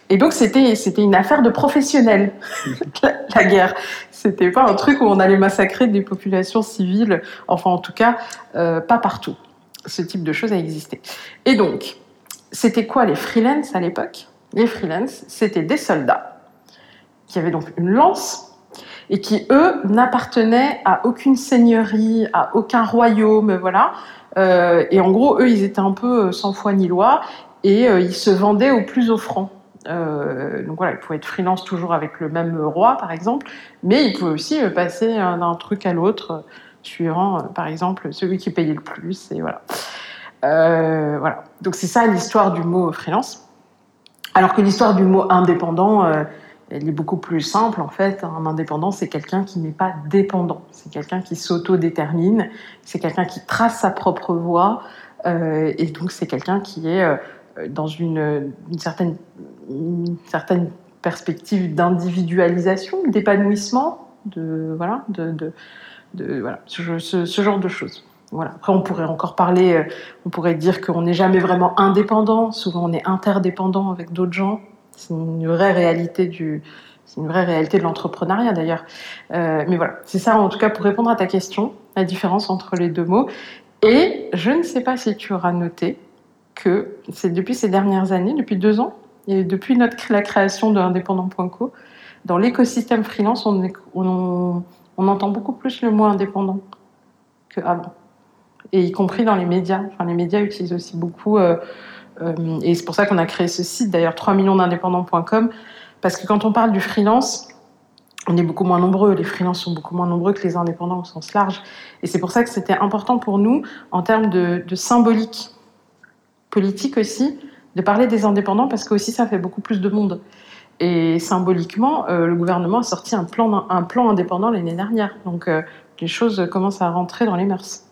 Et donc c'était c'était une affaire de professionnels la, la guerre. C'était pas un truc où on allait massacrer des populations civiles. Enfin en tout cas euh, pas partout. Ce type de choses a existé. Et donc c'était quoi les freelance à l'époque? Les freelance c'était des soldats qui avaient donc une lance et qui, eux, n'appartenaient à aucune seigneurie, à aucun royaume, voilà. Euh, et en gros, eux, ils étaient un peu euh, sans foi ni loi et euh, ils se vendaient au plus offrant. Donc voilà, ils pouvaient être freelance toujours avec le même roi, par exemple, mais ils pouvaient aussi passer d'un truc à l'autre, suivant, par exemple, celui qui payait le plus, et voilà. Voilà. Donc c'est ça l'histoire du mot freelance. Alors que l'histoire du mot indépendant, elle est beaucoup plus simple en fait. Un indépendant, c'est quelqu'un qui n'est pas dépendant. C'est quelqu'un qui s'auto-détermine. C'est quelqu'un qui trace sa propre voie. Euh, et donc c'est quelqu'un qui est euh, dans une, certaine, perspective d'individualisation, d'épanouissement, de voilà, de, voilà, ce, ce, ce genre de choses. Voilà. Après, on pourrait encore parler, euh, on pourrait dire qu'on n'est jamais vraiment indépendant. Souvent, on est interdépendant avec d'autres gens. C'est une vraie réalité du, c'est une vraie réalité de l'entrepreneuriat d'ailleurs. Euh, mais voilà, c'est ça en tout cas pour répondre à ta question, la différence entre les deux mots. Et je ne sais pas si tu auras noté que c'est depuis ces dernières années, depuis deux ans, et depuis notre, la création de indépendant.co, dans l'écosystème freelance, on, on, entend beaucoup plus le mot indépendant qu'avant et y compris dans les médias. Enfin, les médias utilisent aussi beaucoup, euh, et c'est pour ça qu'on a créé ce site, d'ailleurs 3 millions d'indépendants.com, parce que quand on parle du freelance, on est beaucoup moins nombreux, les freelances sont beaucoup moins nombreux que les indépendants au sens large, et c'est pour ça que c'était important pour nous, en termes de, symbolique politique aussi, de parler des indépendants, parce que aussi ça fait beaucoup plus de monde. Et symboliquement, euh, le gouvernement a sorti un plan, indépendant l'année dernière. Donc euh, les choses commencent à rentrer dans les mœurs.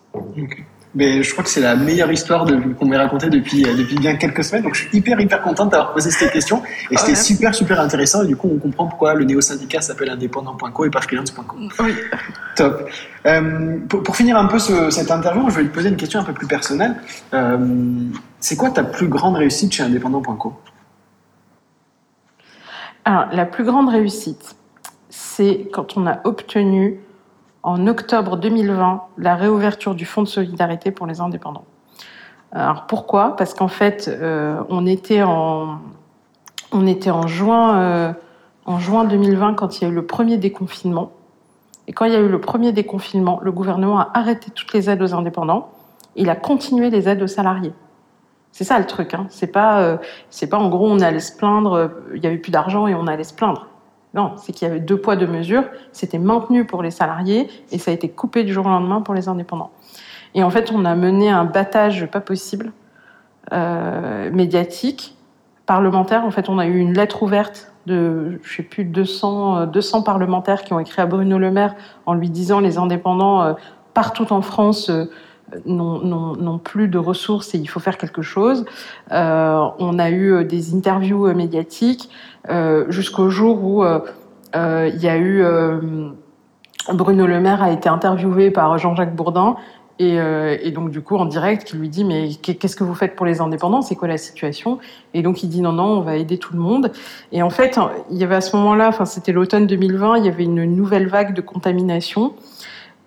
Mais je crois que c'est la meilleure histoire qu'on m'ait racontée depuis, euh, depuis bien quelques semaines. Donc je suis hyper, hyper contente d'avoir posé cette question. Et c'était ouais. super, super intéressant. Et du coup, on comprend pourquoi le néo-syndicat s'appelle indépendant.co et pas freelance.co.
Oui.
Top. Euh, pour, pour, finir un peu ce, cette interview, je vais te poser une question un peu plus personnelle. Euh, c'est quoi ta plus grande réussite chez indépendant.co
Alors, la plus grande réussite, c'est quand on a obtenu en octobre 2020 la réouverture du fonds de solidarité pour les indépendants. Alors pourquoi? Parce qu'en fait, euh, on était en on était en juin euh, en juin 2020 quand il y a eu le premier déconfinement. Et quand il y a eu le premier déconfinement, le gouvernement a arrêté toutes les aides aux indépendants. Il a continué les aides aux salariés. C'est ça le truc. Hein. C'est pas euh, c'est pas en gros on allait se plaindre, il y avait plus d'argent et on allait se plaindre. Non, c'est qu'il y avait deux poids, deux mesures. C'était maintenu pour les salariés et ça a été coupé du jour au lendemain pour les indépendants. Et en fait, on a mené un battage pas possible, euh, médiatique, parlementaire. En fait, on a eu une lettre ouverte de, je sais plus, 200, 200 parlementaires qui ont écrit à Bruno Le Maire en lui disant les indépendants euh, partout en France euh, n'ont plus de ressources et il faut faire quelque chose. Euh, on a eu des interviews médiatiques euh, jusqu'au jour où euh, euh, il y a eu Bruno Le Maire a été interviewé par Jean-Jacques Bourdin et, euh, et, donc du coup en direct qui lui dit mais qu'est-ce que vous faites pour les indépendants? C'est quoi la situation? Et donc il dit non non on va aider tout le monde. Et en fait il y avait à ce moment-là enfin c'était l'automne 2020 il y avait une nouvelle vague de contamination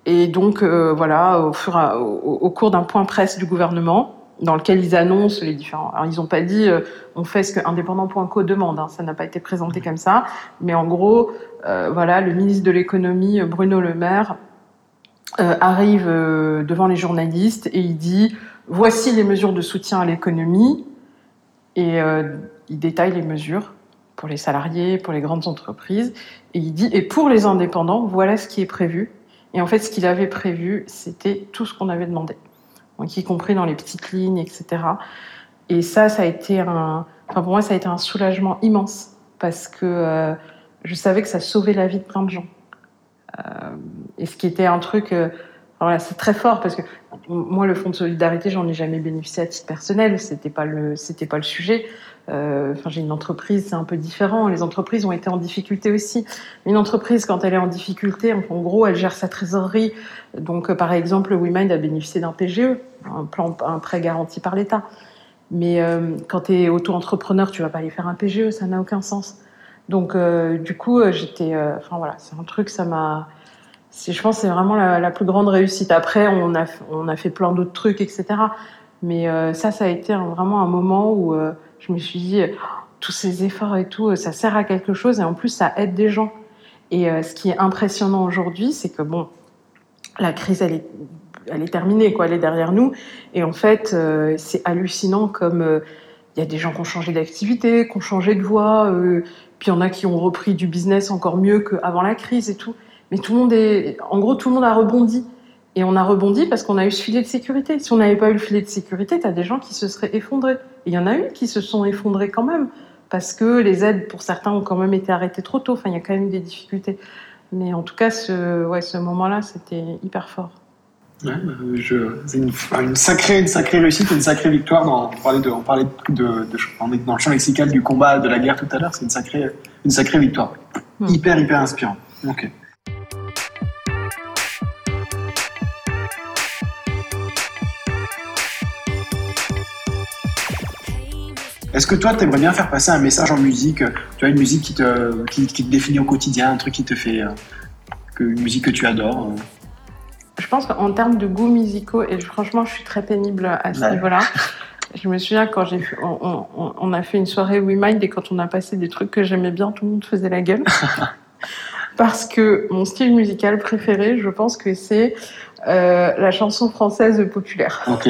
et donc euh, voilà au fur au, cours d'un point presse du gouvernement dans lequel ils annoncent les différents. Alors ils n'ont pas dit euh, on fait ce que indépendant.co demande, hein, ça n'a pas été présenté comme ça, mais en gros, euh, voilà, le ministre de l'économie Bruno Le Maire arrive devant les journalistes et il dit voici les mesures de soutien à l'économie et il détaille les mesures pour les salariés, pour les grandes entreprises et il dit et pour les indépendants voilà ce qui est prévu et en fait ce qu'il avait prévu c'était tout ce qu'on avait demandé donc y compris dans les petites lignes, etc. Et ça, ça a été un, enfin pour moi, ça a été un soulagement immense parce que euh, je savais que ça sauvait la vie de plein de gens. Euh, et ce qui était un truc, euh, voilà, c'est très fort parce que moi, le fonds de solidarité, j'en ai jamais bénéficié à titre personnel. C'était pas le, c'était pas le sujet. Euh, enfin, j'ai une entreprise, c'est un peu différent. Les entreprises ont été en difficulté aussi. Une entreprise, quand elle est en difficulté, en, gros, elle gère sa trésorerie. Donc, euh, par exemple, WeMind a bénéficié d'un PGE, un prêt garanti par l'État. Mais euh, quand tu es auto-entrepreneur, tu vas pas aller faire un PGE, ça n'a aucun sens. Donc, du coup, j'étais, enfin voilà, c'est un truc, ça m'a, je pense, c'est vraiment la, plus grande réussite. Après, on a, fait plein d'autres trucs, etc. Mais ça, ça a été vraiment un moment où je me suis dit, tous ces efforts et tout, ça sert à quelque chose et en plus, ça aide des gens. Et euh, ce qui est impressionnant aujourd'hui, c'est que bon, la crise, elle est, elle est terminée, quoi, elle est derrière nous. Et en fait, euh, c'est hallucinant comme il euh, y a des gens qui ont changé d'activité, qui ont changé de voie, puis il y en a qui ont repris du business encore mieux qu'avant la crise et tout. Mais tout le monde est, en gros, tout le monde a rebondi. Et on a rebondi parce qu'on a eu ce filet de sécurité. Si on n'avait pas eu le filet de sécurité, tu as des gens qui se seraient effondrés. Et il y en a eu qui se sont effondrés quand même, parce que les aides, pour certains, ont quand même été arrêtées trop tôt. Enfin, il y a quand même eu des difficultés. Mais en tout cas, ce, ouais, ce moment-là, c'était hyper fort.
Ouais, c'est une, une, sacrée, une sacrée réussite, une sacrée victoire. Dans, on parlait de, on parlait de, de, de on est dans le champ lexical du combat, de la guerre tout à l'heure. C'est une sacrée, une sacrée victoire. Mmh. Hyper, hyper inspirant. Ok. Est-ce que toi, tu aimerais bien faire passer un message en musique Tu as une musique qui te, qui, qui te définit au quotidien, un truc qui te fait. euh, que, une musique que tu adores euh?
Je pense qu'en termes de goûts musicaux, et franchement, je suis très pénible à ce
Ouais.
niveau-là. Je me souviens quand j'ai fait- on, on- on a fait une soirée We Mind et quand on a passé des trucs que j'aimais bien, tout le monde faisait la gueule. Parce que mon style musical préféré, je pense que c'est euh, la chanson française populaire.
Ok.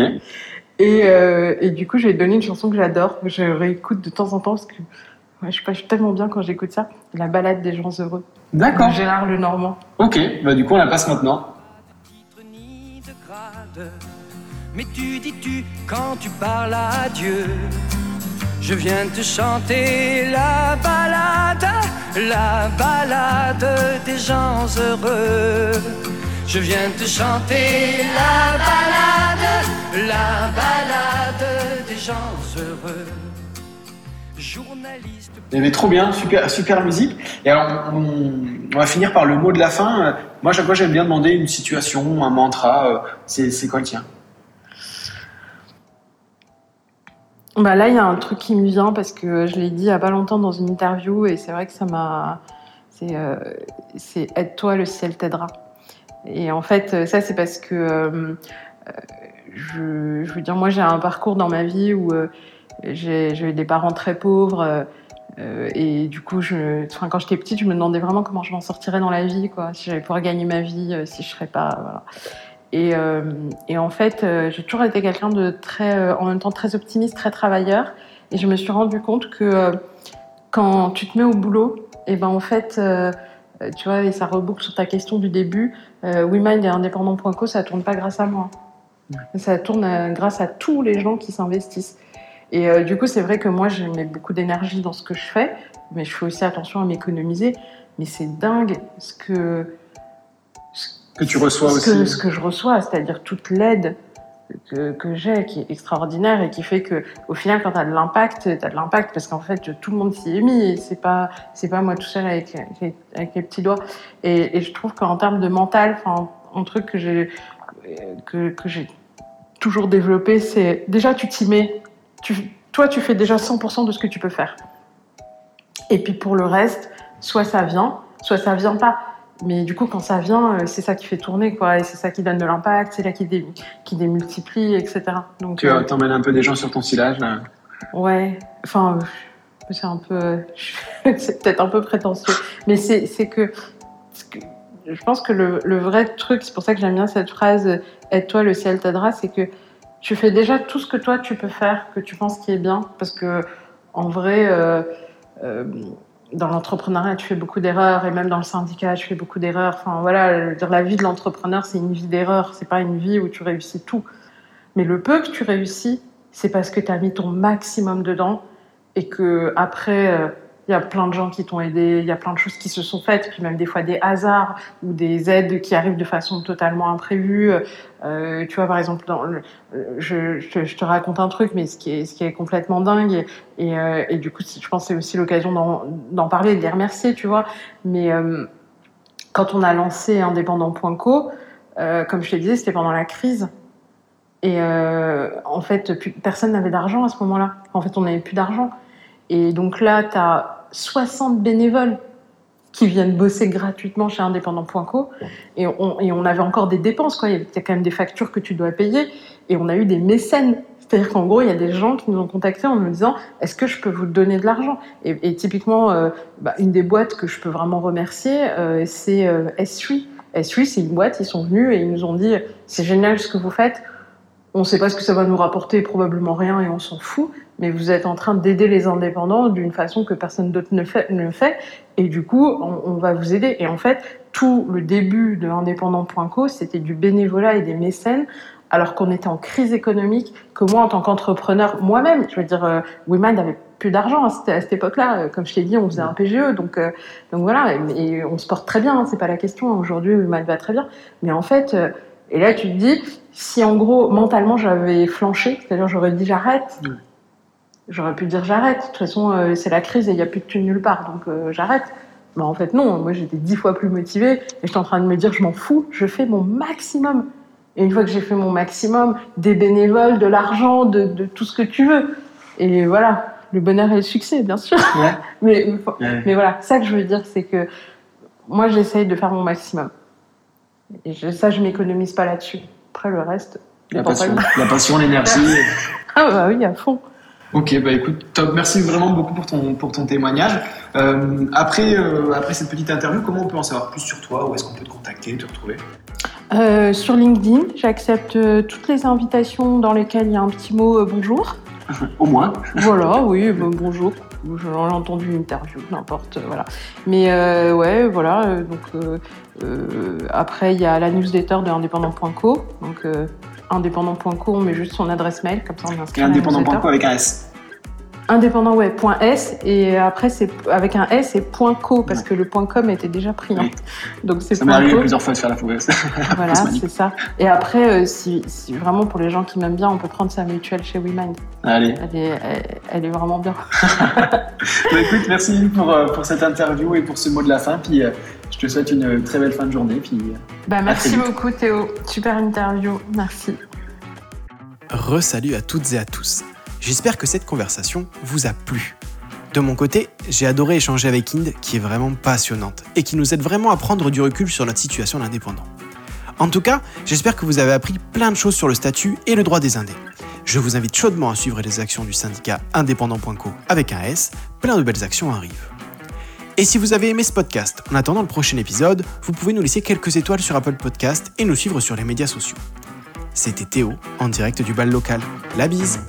Et, euh, et du coup, je vais te donner une chanson que j'adore, que je réécoute de temps en temps parce que ouais, je sais pas, je suis tellement bien quand j'écoute ça. La balade des gens heureux
D'accord.
de Gérard Lenormand.
Ok. Bah, du coup, on la passe maintenant.
titre ni de grade. Mais tu dis tu quand tu parles à Dieu? Je viens te chanter la balade, la balade des gens heureux. Je viens te chanter la balade, la balade des gens heureux. Journaliste.
Bien, trop bien, super, super musique. Et alors, on, on va finir par le mot de la fin. Moi, à chaque fois, j'aime bien demander une situation, un mantra. C'est c'est quoi le tien?
Bah là, il y a un truc qui me vient parce que je l'ai dit il y a pas longtemps dans une interview et c'est vrai que ça m'a. C'est euh, c'est aide-toi, le ciel t'aidera. Et en fait, ça, c'est parce que euh, euh, je, je veux dire, moi, j'ai un parcours dans ma vie où euh, j'ai eu des parents très pauvres. euh, euh, et du coup, enfin, quand j'étais petite, je me demandais vraiment comment je m'en sortirais dans la vie, quoi, si j'allais pouvoir gagner ma vie, euh, si je serais pas. Et, euh, et en fait, euh, j'ai toujours été quelqu'un de très, euh, en même temps très optimiste, très travailleur. Et je me suis rendu compte que euh, quand tu te mets au boulot, et ben en fait, euh, tu vois, et ça reboucle sur ta question du début, euh, WeMind et Indépendant.co, ça tourne pas grâce à moi. Ça tourne euh, grâce à tous les gens qui s'investissent. Et euh, du coup, c'est vrai que moi, je mets beaucoup d'énergie dans ce que je fais, mais je fais aussi attention à m'économiser. Mais c'est dingue ce que,
Que tu reçois
ce
aussi.
que, ce que je reçois, c'est-à-dire toute l'aide que, j'ai, qui est extraordinaire et qui fait que, au final, quand tu as de l'impact, tu de l'impact parce qu'en fait, tout le monde s'y est mis c'est pas, c'est pas moi tout seul avec, avec, les- petits doigts. Et, je trouve qu'en termes de mental, enfin, un truc que j'ai, que, j'ai toujours développé, c'est déjà tu t'y mets. Toi, tu fais déjà 100% de ce que tu peux faire. Et puis pour le reste, soit ça vient, soit ça vient pas. Mais du coup, quand ça vient, euh, c'est ça qui fait tourner, quoi. Et c'est ça qui donne de l'impact, c'est là qui, dé- qui démultiplie, etc. Donc,
Tu
euh,
emmènes un peu des gens sur ton silage. là?
ouais, enfin, euh, c'est un peu, euh, c'est peut-être un peu prétentieux, mais c'est c'est que, je pense que le, le vrai truc, c'est pour ça que j'aime bien cette phrase euh, "aide-toi, le ciel t'aidera", c'est que tu fais déjà tout ce que toi tu peux faire, que tu penses qui est bien, parce que en vrai. euh, euh, dans l'entrepreneuriat, tu fais beaucoup d'erreurs, et même dans le syndicat, tu fais beaucoup d'erreurs. Enfin, voilà, la vie de l'entrepreneur, c'est une vie d'erreurs. C'est pas une vie où tu réussis tout. Mais le peu que tu réussis, c'est parce que tu as mis ton maximum dedans et que après, euh, il y a plein de gens qui t'ont aidé, il y a plein de choses qui se sont faites, puis même des fois des hasards ou des aides qui arrivent de façon totalement imprévue. Euh, tu vois, par exemple, je, te- raconte un truc, mais ce qui est, complètement dingue, et, euh, du coup, je pense que c'est aussi l'occasion d'en parler de les remercier, tu vois. Mais euh, quand on a lancé Indépendant.co, comme je te disais, c'était pendant la crise. Et en fait, personne n'avait d'argent à ce moment-là. En fait, on n'avait plus d'argent. Et donc là, tu as 60 bénévoles qui viennent bosser gratuitement chez Indépendant.co. Et on, avait encore des dépenses, quoi. Il y a quand même des factures que tu dois payer. Et on a eu des mécènes. C'est-à-dire qu'en gros, il y a des gens qui nous ont contactés en nous disant Est-ce que je peux vous donner de l'argent? Et, typiquement, euh, bah, une des boîtes que je peux vraiment remercier, euh, c'est euh, S3. S3, c'est une boîte, ils sont venus et ils nous ont dit C'est génial ce que vous faites. On ne sait pas ce que ça va nous rapporter, probablement rien, et on s'en fout. Mais vous êtes en train d'aider les indépendants d'une façon que personne d'autre ne fait, fait. Et du coup, on, va vous aider. Et en fait, tout le début de indépendant.co, c'était du bénévolat et des mécènes, alors qu'on était en crise économique, que moi, en tant qu'entrepreneur, moi-même, je veux dire, euh, Women n'avait plus d'argent à cette, à cette époque-là. Euh, Comme je t'ai dit, on faisait un PGE, donc, euh, donc voilà, et, on se porte très bien, hein, c'est pas la question. Aujourd'hui, Women va très bien. Mais en fait, euh, et là, tu te dis, si en gros, mentalement, j'avais flanché, c'est-à-dire j'aurais dit j'arrête,
Ouais.
j'aurais pu dire j'arrête. De toute façon, euh, c'est la crise et il n'y a plus de thune nulle part, donc euh, j'arrête. Mais en fait, non, moi j'étais dix fois plus motivée et j'étais en train de me dire je m'en fous, je fais mon maximum. Et une fois que j'ai fait mon maximum, des bénévoles, de l'argent, de, de tout ce que tu veux. Et voilà. le bonheur et le succès, bien sûr.
Ouais.
mais,
Ouais.
mais voilà, ça que je veux dire, c'est que moi, j'essaye de faire mon maximum. Et je- ça, je m'économise pas là-dessus. Après, le reste,
La passion, la l'énergie.
Ah bah oui, à fond.
Ok, bah écoute, top. Merci vraiment beaucoup pour ton, pour ton témoignage. Euh, après, euh, après cette petite interview, comment on peut en savoir plus sur toi? Où est-ce qu'on peut te contacter, te retrouver?
Euh, sur LinkedIn, j'accepte toutes les invitations dans lesquelles il y a un petit mot bonjour.
Au moins.
Voilà, oui, bon- bonjour. J'ai entendu une interview, n'importe, euh, voilà. Mais euh, ouais, voilà. euh, donc après, il y a la newsletter de indépendant.co. Donc indépendant.co, on met juste son adresse mail, comme ça on inscrit
indépendant.co avec un S.
Indépendant, ouais, point .s et après c'est avec un S et point .co parce que le point .com était déjà pris. hein.
Oui.
Donc c'est
Ça m'est
point
arrivé
.co.
plusieurs fois de faire la fausse.
Voilà, c'est ça. Et après, euh, si, si vraiment pour les gens qui m'aiment bien, on peut prendre sa mutuelle chez WeMind.
Allez.
Elle est, elle, elle est vraiment bien.
Bah, écoute, merci pour, euh, pour cette interview et pour ce mot de la fin. Puis euh, je te souhaite une très belle fin de journée. Puis
Bah, merci beaucoup Théo. Super interview. Merci.
Re-salut à toutes et à tous. J'espère que cette conversation vous a plu. De mon côté, j'ai adoré échanger avec Inde, qui est vraiment passionnante et qui nous aide vraiment à prendre du recul sur notre situation d'indépendant. En tout cas, j'espère que vous avez appris plein de choses sur le statut et le droit des indés. Je vous invite chaudement à suivre les actions du syndicat indépendant.co avec un S, plein de belles actions arrivent. Et si vous avez aimé ce podcast, en attendant le prochain épisode, vous pouvez nous laisser quelques étoiles sur Apple Podcast et nous suivre sur les médias sociaux. C'était Théo, en direct du bal local. La bise